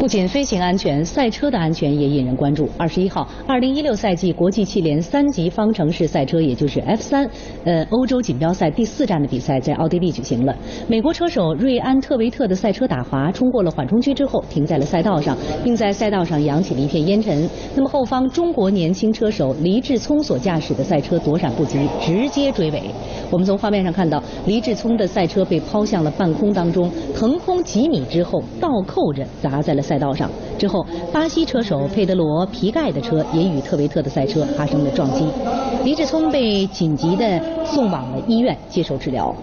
不仅飞行安全，赛车的安全也引人关注。二十一号，二零一六赛季国际汽联三级方程式赛车，也就是 F 三，呃，欧洲锦标赛第四站的比赛在奥地利举行了。美国车手瑞安特维特的赛车打滑，冲过了缓冲区之后，停在了赛道上，并在赛道上扬起了一片烟尘。那么后方中国年轻车手黎志聪所驾驶的赛车躲闪不及，直接追尾。我们从画面上看到，黎志聪的赛车被抛向了半空当中，腾空几米之后倒扣着砸在了。赛道上之后，巴西车手佩德罗皮盖的车也与特维特的赛车发生了撞击，黎志聪被紧急的送往了医院接受治疗。